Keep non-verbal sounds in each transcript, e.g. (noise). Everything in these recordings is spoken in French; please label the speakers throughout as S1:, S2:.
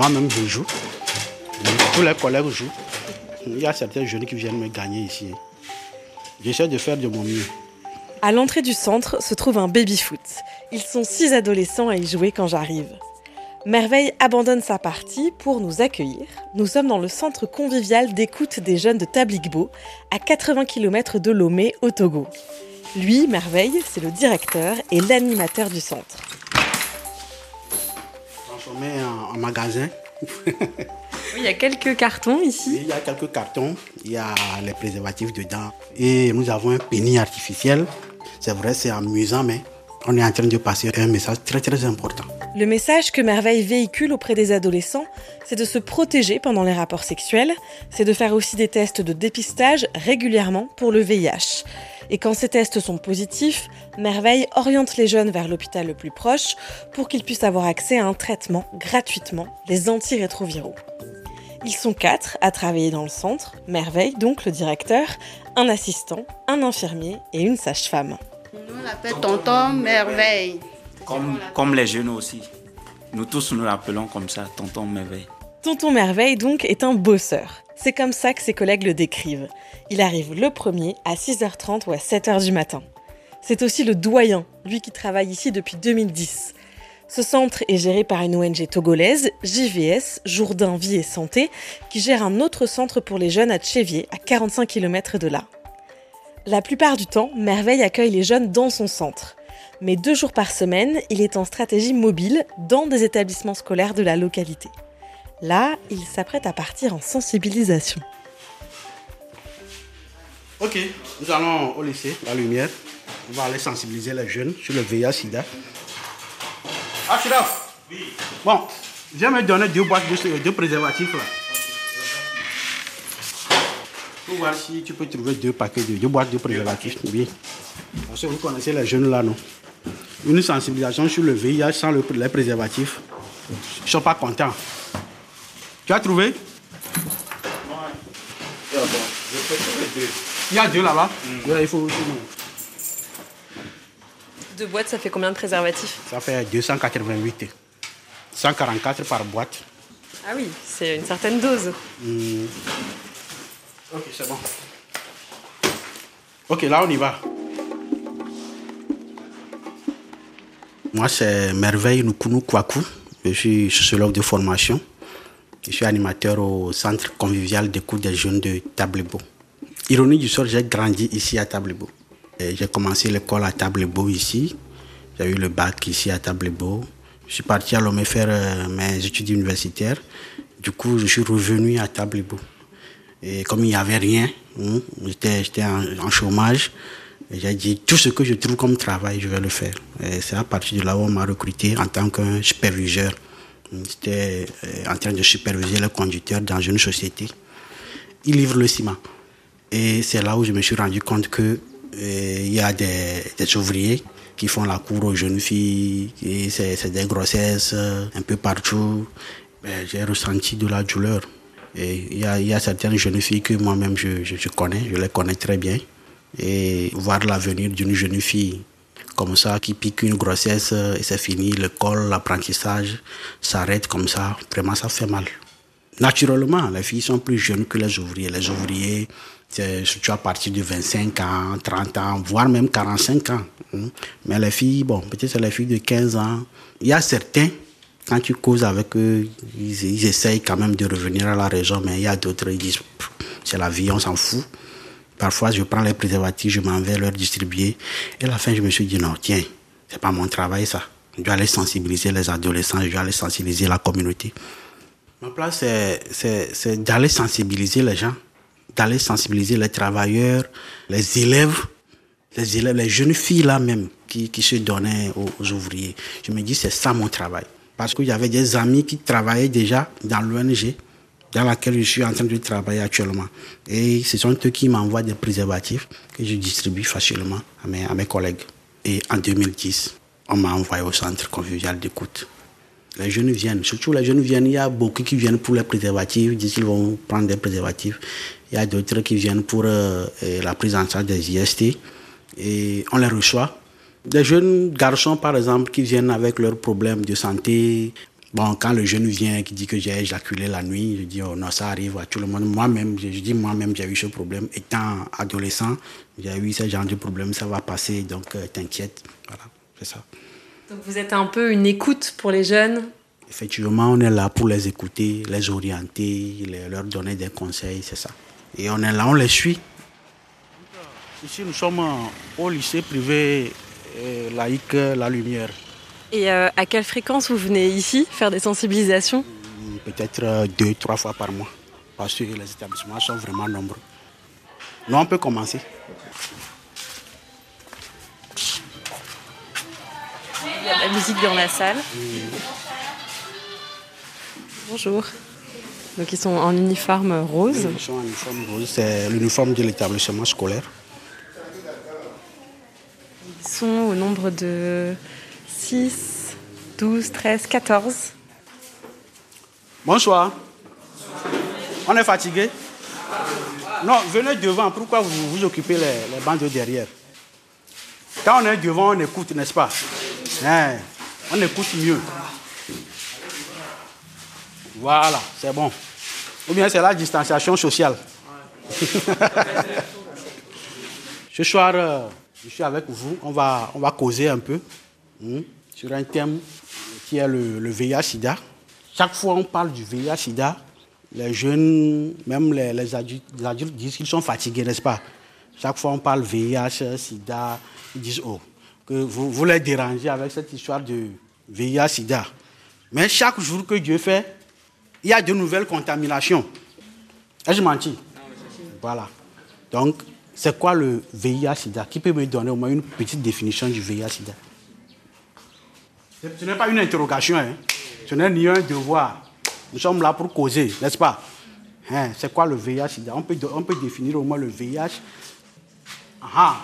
S1: Moi-même, je joue. Tous les collègues jouent. Il y a certains jeunes qui viennent me gagner ici. J'essaie de faire de mon mieux.
S2: À l'entrée du centre se trouve un baby-foot. Ils sont six adolescents à y jouer quand j'arrive. Merveille abandonne sa partie pour nous accueillir. Nous sommes dans le centre convivial d'écoute des jeunes de Tabligbo, à 80 km de Lomé, au Togo. Lui, Merveille, c'est le directeur et l'animateur du centre.
S1: Transformé en, en magasin.
S2: Oui, il y a quelques cartons ici.
S1: Il y a quelques cartons, il y a les préservatifs dedans. Et nous avons un pénis artificiel. C'est vrai, c'est amusant, mais on est en train de passer un message très très important.
S2: Le message que Merveille véhicule auprès des adolescents, c'est de se protéger pendant les rapports sexuels, c'est de faire aussi des tests de dépistage régulièrement pour le VIH. Et quand ces tests sont positifs, Merveille oriente les jeunes vers l'hôpital le plus proche pour qu'ils puissent avoir accès à un traitement gratuitement, les antirétroviraux. Ils sont quatre à travailler dans le centre, Merveille donc le directeur, un assistant, un infirmier et une sage-femme.
S3: On Tonton Merveille.
S4: Comme, comme les jeunes aussi. Nous tous nous l'appelons comme ça, Tonton Merveille.
S2: Tonton Merveille donc est un bosseur. C'est comme ça que ses collègues le décrivent. Il arrive le premier à 6h30 ou à 7h du matin. C'est aussi le doyen, lui qui travaille ici depuis 2010. Ce centre est géré par une ONG togolaise, JVS, Jourdain Vie et Santé, qui gère un autre centre pour les jeunes à Tchévier, à 45 km de là. La plupart du temps, Merveille accueille les jeunes dans son centre. Mais deux jours par semaine, il est en stratégie mobile dans des établissements scolaires de la localité. Là, il s'apprête à partir en sensibilisation.
S1: Ok, nous allons au lycée, la lumière. On va aller sensibiliser les jeunes sur le VIH-Sida. Ashraf Oui. Bon, viens me donner deux boîtes de, deux préservatifs là. Pour voir si tu peux trouver deux paquets de deux boîtes de préservatifs. Oui. Parce que vous connaissez les jeunes là, non? Une sensibilisation sur le VIH sans le, les préservatifs. Ils ne sont pas contents. Tu as trouvé? Il y a deux là-bas. Ouais, il faut aussi.
S2: Deux boîtes, ça fait combien de préservatifs?
S1: Ça fait 288. 144 par boîte.
S2: Ah oui, c'est une certaine dose.
S1: Hmm. Ok, c'est bon. Ok, là on y va. Moi, c'est Merveille Nukunu Kwaku. Je suis sociologue de formation. Je suis animateur au centre convivial d'écoute des jeunes de Tablebo. Ironie du sort, j'ai grandi ici à Tablebo. J'ai commencé l'école à Tablebo ici. J'ai eu le bac ici à Tablebo. Je suis parti à Lomé faire euh, mes études universitaires. Du coup, je suis revenu à Tablebo. Et comme il n'y avait rien, hein, j'étais en, chômage, j'ai dit tout ce que je trouve comme travail, je vais le faire. Et c'est à partir de là où on m'a recruté en tant que superviseur. J'étais euh, en train de superviser les conducteurs dans une société. Ils livrent le ciment. Et c'est là où je me suis rendu compte que il y a des, des, ouvriers qui font la cour aux jeunes filles, c'est des grossesses un peu partout. Ben, J'ai ressenti de la douleur. Il y a, certaines jeunes filles que moi-même je, connais, je les connais très bien. Et voir l'avenir d'une jeune fille comme ça, qui pique une grossesse et c'est fini, l'école, l'apprentissage s'arrête comme ça, vraiment ça fait mal. Naturellement, les filles sont plus jeunes que les ouvriers. Les ouvriers, c'est surtout à partir de 25 ans, 30 ans, voire même 45 ans. Mais les filles, bon, peut-être c'est les filles de 15 ans. Il y a certains, quand tu causes avec eux, ils, essayent quand même de revenir à la région, mais il y a d'autres, ils disent, c'est la vie, on s'en fout. Parfois, je prends les préservatifs, je m'en vais leur distribuer. Et à la fin, je me suis dit, non, tiens, c'est pas mon travail, ça. Je dois aller sensibiliser les adolescents, je dois aller sensibiliser la communauté. Ma place, c'est d'aller sensibiliser les gens, d'aller sensibiliser les travailleurs, les élèves, les élèves, les jeunes filles là même qui, qui se donnaient aux, aux ouvriers. Je me dis, c'est ça mon travail. Parce qu'il y avait des amis qui travaillaient déjà dans l'ONG dans laquelle je suis en train de travailler actuellement. Et ce sont eux qui m'envoient des préservatifs que je distribue facilement à mes, collègues. Et en 2010, on m'a envoyé au centre convivial d'écoute. Les jeunes viennent, surtout les jeunes viennent, il y a beaucoup qui viennent pour les préservatifs, ils disent qu'ils vont prendre des préservatifs. Il y a d'autres qui viennent pour euh, la prise en charge des IST et on les reçoit. Des jeunes garçons, par exemple, qui viennent avec leurs problèmes de santé, Bon, quand le jeune vient qui dit que j'ai éjaculé la nuit, je dis, oh non, ça arrive à tout le monde. Moi-même, je, dis, moi-même, j'ai eu ce problème. Étant adolescent, j'ai eu ce genre de problème, ça va passer, donc euh, t'inquiète. Voilà, c'est ça.
S2: Donc vous êtes un peu une écoute pour les jeunes?
S1: Effectivement, on est là pour les écouter, les orienter, leur donner des conseils, c'est ça. Et on est là, on les suit. Ici, nous sommes au lycée privé euh, laïque La Lumière.
S2: Et euh, à quelle fréquence vous venez ici faire des sensibilisations?
S1: Peut-être euh, deux, trois fois par mois, parce que les établissements sont vraiment nombreux. Nous, on peut commencer.
S2: Il y a de la musique dans la salle. Bonjour. Donc ils sont en uniforme rose.
S1: Ils sont en uniforme rose, c'est l'uniforme de l'établissement scolaire.
S2: Au nombre de 6, 12, 13, 14.
S1: Bonsoir. On est fatigué Non, venez devant. Pourquoi vous occupez les, bancs de derrière? Quand on est devant, on écoute, n'est-ce pas? Hein, On écoute mieux. Voilà, c'est bon. Ou bien c'est la distanciation sociale. (laughs) Ce soir, euh, je suis avec vous. On va, on va causer un peu hein, sur un thème qui est le, le VIH-Sida. Chaque fois on parle du VIH-Sida, les jeunes, même les, les adultes, les adultes disent qu'ils sont fatigués, n'est-ce pas? Chaque fois on parle VIH, Sida, ils disent oh, que vous, vous les dérangez avec cette histoire de VIH-Sida. Mais chaque jour que Dieu fait, il y a de nouvelles contaminations. Ai-je menti? Voilà. Donc, c'est quoi le VIH-Sida Qui peut me donner au moins une petite définition du VIH-Sida Ce n'est pas une interrogation, hein. ce n'est ni un devoir. Nous sommes là pour causer, n'est-ce pas? Hein, C'est quoi le VIH-Sida on peut, on peut définir au moins le VIH. Ah,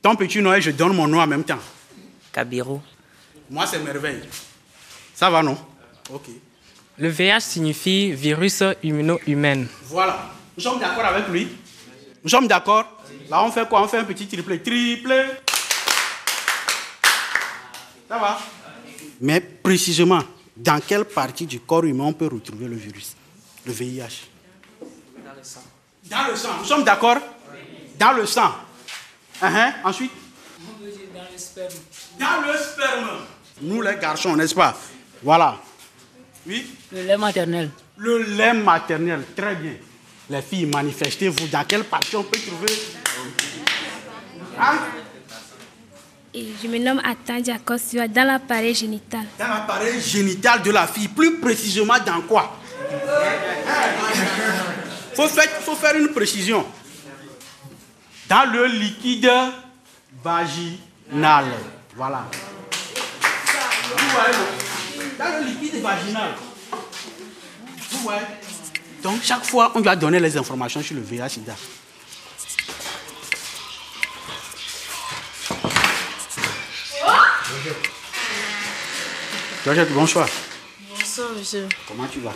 S1: ton petit nom et je donne mon nom en même temps.
S5: Kabiro.
S1: Moi, c'est merveille. Ça va, non? Ok.
S5: Le VIH signifie virus immuno-humain.
S1: Voilà. Nous sommes d'accord avec lui Nous sommes d'accord Là, on fait quoi? On fait un petit triplé. Triplé. Ça va? Mais précisément, dans quelle partie du corps humain on peut retrouver le virus? Le VIH Dans le sang. Dans le sang. Nous sommes d'accord? Dans le sang. Uh-huh. Ensuite?
S5: Dans le sperme.
S1: Dans le sperme. Nous, les garçons, n'est-ce pas? Voilà. Oui?
S5: Le lait maternel.
S1: Le lait maternel, très bien. Les filles, manifestez-vous. Dans quelle partie on peut trouver? Hein?
S6: Et je me nomme Atan Diakosua dans l'appareil génital.
S1: Dans l'appareil génital de la fille. Plus précisément dans quoi? Il faut faire, faut faire une précision. Dans le liquide vaginal. Voilà. Vous voyez, non Dans le liquide vaginal. Vous voyez? Donc, chaque fois, on doit donner les informations sur le VIH-Sida. Georgette, bonsoir.
S3: Bonsoir, monsieur.
S1: Comment tu vas?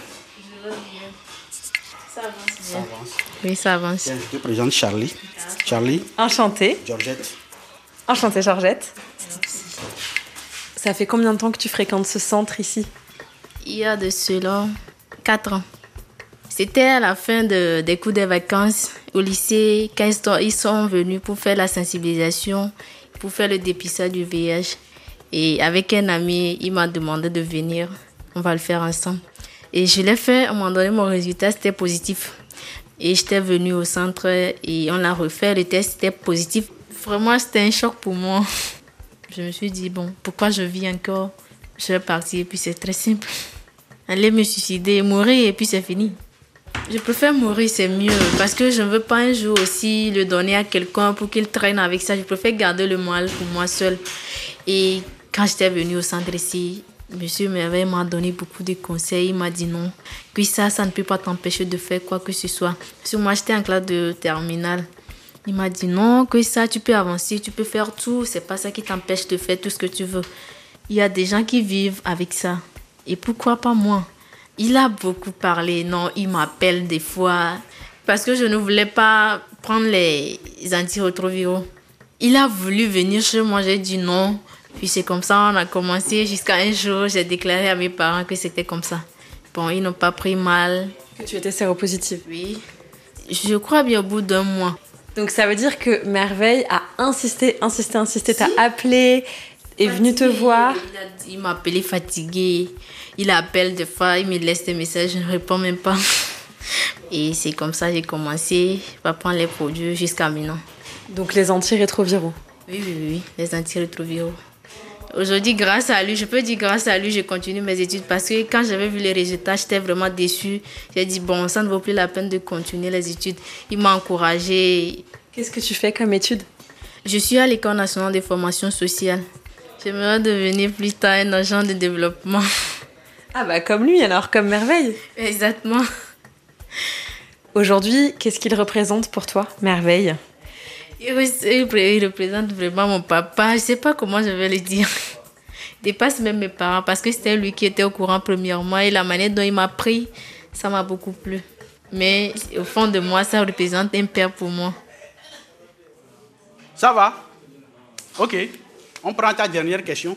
S3: Ça avance
S1: Ça avance.
S3: Oui, ça avance.
S1: Tiens, je te présente Charlie. Charlie,
S2: Enchantée.
S1: Georgette.
S2: Enchantée, Georgette. Ça fait combien de temps que tu fréquentes ce centre ici?
S3: Il y a de cela 4 ans. C'était à la fin de- des cours des vacances au lycée quand ils sont, venus pour faire la sensibilisation, pour faire le dépistage du VIH. Et avec un ami, il m'a demandé de venir. On va le faire ensemble. Et je l'ai fait. À un donné, mon résultat, c'était positif. Et j'étais venue au centre et on l'a refait. Le test était positif. Vraiment, c'était un choc pour moi. (laughs) Je me suis dit, bon, pourquoi je vis encore? Je vais partir et puis c'est très simple. Aller me suicider, mourir et puis c'est fini. Je préfère mourir, c'est mieux. Parce que je ne veux pas un jour aussi le donner à quelqu'un pour qu'il traîne avec ça. Je préfère garder le mal pour moi seul. Et quand j'étais venue au centre ici, Monsieur Merveille m'a donné beaucoup de conseils. Il m'a dit non, que ça, ça ne peut pas t'empêcher de faire quoi que ce soit. Que moi, j'étais en classe de terminale. Il m'a dit non, que ça, tu peux avancer, tu peux faire tout. C'est pas ça qui t'empêche de faire tout ce que tu veux. Il y a des gens qui vivent avec ça. Et pourquoi pas moi? Il a beaucoup parlé. Non, il m'appelle des fois. Parce que je ne voulais pas prendre les antirétroviraux. Il a voulu venir chez moi. J'ai dit non. Puis c'est comme ça, on a commencé jusqu'à un jour, j'ai déclaré à mes parents que c'était comme ça. Bon, ils n'ont pas pris mal.
S2: Que tu étais séropositive.
S3: Oui. Je crois bien au bout d'un mois.
S2: Donc ça veut dire que Merveille a insisté, insisté, insisté, t'a appelé, est venu te voir.
S3: Il, m'a appelé fatigué. Il appelle des fois, il me laisse des messages, je ne réponds même pas. (laughs) Et c'est comme ça que j'ai commencé à prendre les produits jusqu'à maintenant.
S2: Donc les antirétroviraux.
S3: Oui, oui, oui, les antirétroviraux. Aujourd'hui, grâce à lui, je peux dire grâce à lui, je continue mes études parce que quand j'avais vu les résultats, j'étais vraiment déçue. J'ai dit, bon, ça ne vaut plus la peine de continuer les études. Il m'a encouragée.
S2: Qu'est-ce que tu fais comme étude?
S3: Je suis à l'École nationale de formation sociale. J'aimerais devenir plus tard un agent de développement.
S2: Ah bah comme lui alors, comme Merveille.
S3: Exactement.
S2: Aujourd'hui, qu'est-ce qu'il représente pour toi, Merveille?
S3: Il re- il représente vraiment mon papa. Je ne sais pas comment je vais le dire. Il dépasse même mes parents parce que c'était lui qui était au courant premièrement et la manière dont il m'a pris, ça m'a beaucoup plu. Mais au fond de moi, ça représente un père pour moi.
S1: Ça va? Ok. On prend ta dernière question.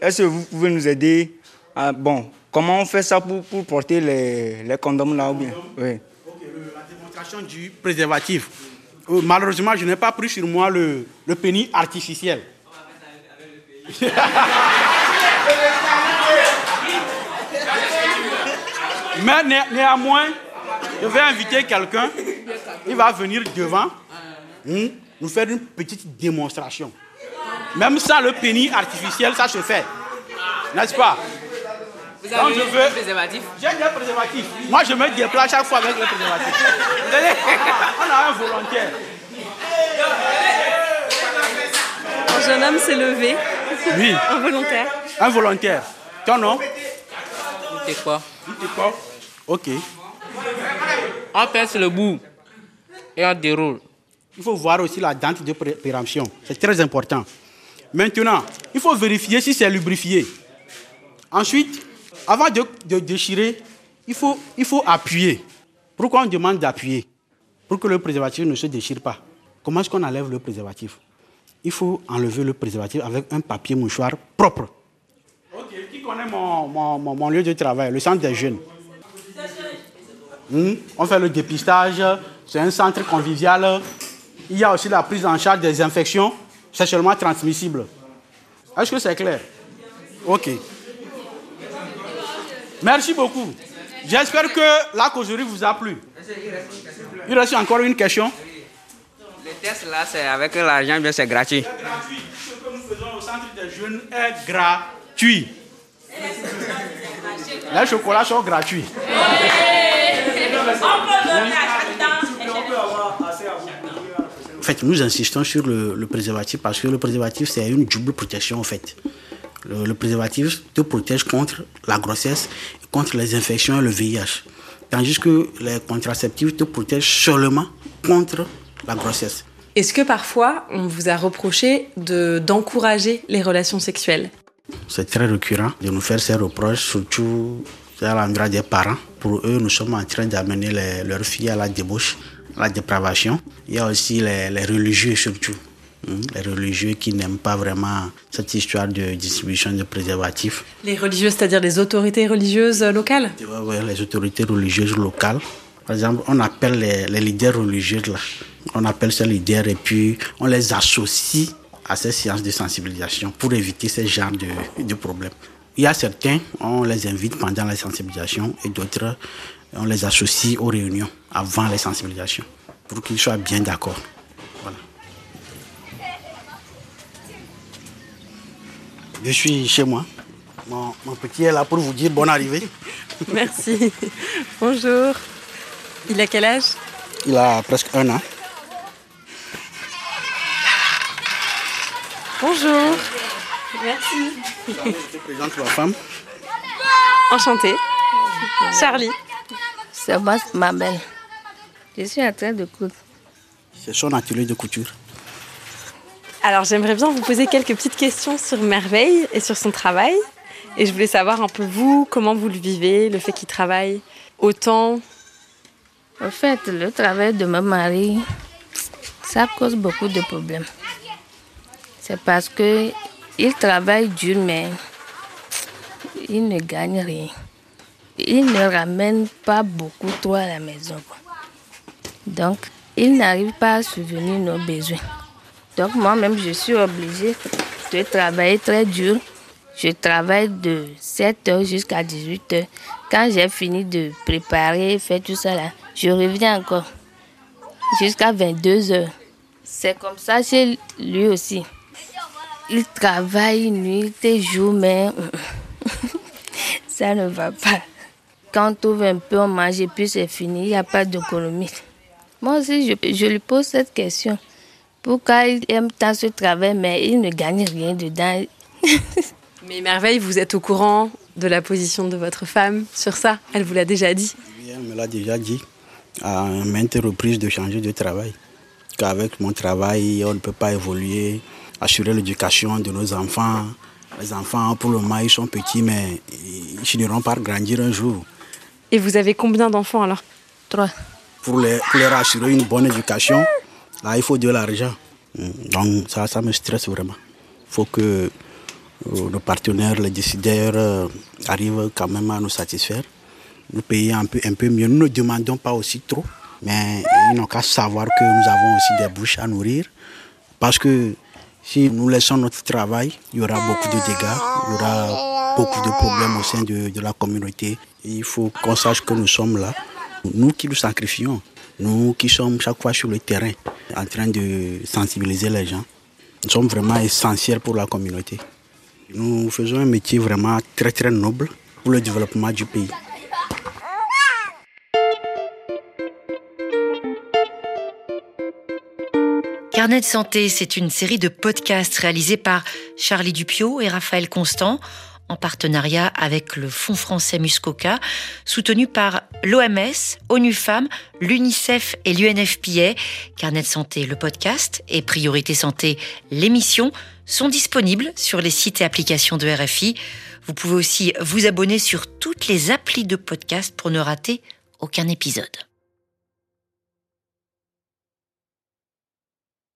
S7: Est-ce que vous pouvez nous aider à, Bon, comment on fait ça pour, pour porter les, les condoms là ou bien? Oui.
S1: Le- la démonstration du préservatif. Euh, malheureusement, je n'ai pas pris sur moi le, le pénis artificiel. (laughs) Mais né- néanmoins, je vais inviter quelqu'un. Il va venir devant nous faire une petite démonstration. Même sans le pénis artificiel, ça se fait. N'est-ce pas?
S5: Vous
S1: Donc, je veux-
S5: préservatif?
S1: J'ai des préservatifs. Moi, je me déplace chaque fois avec le préservatif. Vous allez- (laughs) On a un volontaire.
S2: Un jeune homme s'est levé,
S1: Oui,
S2: un volontaire.
S1: un volontaire. Ton nom?
S5: C'est quoi?
S1: C'est quoi? Ok.
S5: On perce le bout et on déroule.
S1: Il faut voir aussi la dente de pré- péremption. C'est très important. Maintenant, il faut vérifier si c'est lubrifié. Ensuite, avant de, de déchirer, il faut, il faut appuyer. Pourquoi on demande d'appuyer? Pour que le préservatif ne se déchire pas. Comment est-ce qu'on enlève le préservatif? Il faut enlever le préservatif avec un papier mouchoir propre. Ok, qui connaît mon, mon- mon- mon lieu de travail, le centre des jeunes Hmm, On fait le dépistage, c'est un centre convivial. Il y a aussi la prise en charge des infections sexuellement transmissibles. Est-ce que c'est clair? Ok. Merci beaucoup. J'espère que la causerie vous a plu. Il reste encore une question.
S5: Le test là, c'est avec l'argent, bien c'est gratuit.
S1: gratuit. Ce que nous faisons au centre des jeunes est gratuit. Les chocolats sont gratuits. En fait, nous insistons sur le, le préservatif parce que le préservatif, c'est une double protection, en fait. Le, le préservatif te protège contre la grossesse, contre les infections et le VIH. Tandis que les contraceptifs te protègent seulement contre la grossesse.
S2: Est-ce que parfois on vous a reproché de d'encourager les relations sexuelles?
S1: C'est très récurrent de nous faire ces reproches, surtout à l'endroit des parents. Pour eux, nous sommes en train d'amener leurs filles à la débauche, la dépravation. Il y a aussi les, les religieux surtout. hein, Les religieux qui n'aiment pas vraiment cette histoire de distribution de préservatifs.
S2: Les religieuses, c'est-à-dire les autorités religieuses locales?
S1: Vois, ouais, les autorités religieuses locales. Par exemple, on appelle les, les leaders religieux là. On appelle ces leaders et puis on les associe à ces séances de sensibilisation pour éviter ce genre de, de problèmes. Il y a certains, on les invite pendant la sensibilisation et d'autres, on les associe aux réunions avant les sensibilisations pour qu'ils soient bien d'accord. Voilà. Je suis chez moi. Mon, mon petit est là pour vous dire bonne arrivée. (laughs)
S2: Merci. Bonjour. Il a quel âge?
S1: Il a presque un an.
S2: Bonjour. Merci.
S1: Je te présente ma femme.
S2: Enchantée. Charlie.
S8: C'est moi, ma belle. Je suis en train de coudre.
S1: C'est son atelier de couture.
S2: Alors j'aimerais bien vous poser quelques petites questions sur Merveille et sur son travail. Et je voulais savoir un peu vous, comment vous le vivez, le fait qu'il travaille autant.
S8: En fait, le travail de mon mari, ça cause beaucoup de problèmes. C'est parce que Il travaille dur, mais il ne gagne rien. Il ne ramène pas beaucoup trop à la maison. Donc, il n'arrive pas à subvenir nos besoins. Donc, moi-même, je suis obligée de travailler très dur. Je travaille de 7h jusqu'à 18h. Quand j'ai fini de préparer, faire tout ça là, je reviens encore jusqu'à 22h. C'est comme ça chez lui aussi. Il travaille nuit et jour, mais (laughs) ça ne va pas. Quand on trouve un peu, on mange et puis c'est fini, il n'y a pas d'économie. Moi aussi, je, je lui pose cette question. Pourquoi il aime tant ce travail, mais il ne gagne rien dedans? (laughs)
S2: Mais Merveille, vous êtes au courant de la position de votre femme sur ça? Elle vous l'a déjà dit
S1: Oui, Elle me l'a déjà dit à maintes reprises de changer de travail. Qu'avec mon travail, on ne peut pas évoluer, assurer l'éducation de nos enfants. Les enfants, pour le moment, ils sont petits, mais ils finiront par grandir un jour.
S2: Et vous avez combien d'enfants alors
S8: Trois.
S1: Pour, les, pour leur assurer une bonne éducation, là, il faut de l'argent. Donc, ça, ça me stresse vraiment. Il faut que euh, nos partenaires, les décideurs, euh, arrivent quand même à nous satisfaire, nous payer un peu, un peu mieux. Nous ne demandons pas aussi trop, mais ils n'ont qu'à savoir que nous avons aussi des bouches à nourrir. Parce que si nous laissons notre travail, il y aura beaucoup de dégâts, il y aura beaucoup de problèmes au sein de, de la communauté. Il faut qu'on sache que nous sommes là, nous qui nous sacrifions, nous qui sommes chaque fois sur le terrain, en train de sensibiliser les gens. Nous sommes vraiment essentiels pour la communauté. Nous faisons un métier vraiment très très noble pour le développement du pays.
S9: Carnet de santé, c'est une série de podcasts réalisés par Charlie Dupio et Raphaël Constant en partenariat avec le Fonds français Muscoca, soutenu par l'OMS, ONU Femmes, l'UNICEF et l'UNFPA. Carnet santé, le podcast et Priorité Santé, l'émission sont disponibles sur les sites et applications de RFI. Vous pouvez aussi vous abonner sur toutes les applis de podcast pour ne rater aucun épisode.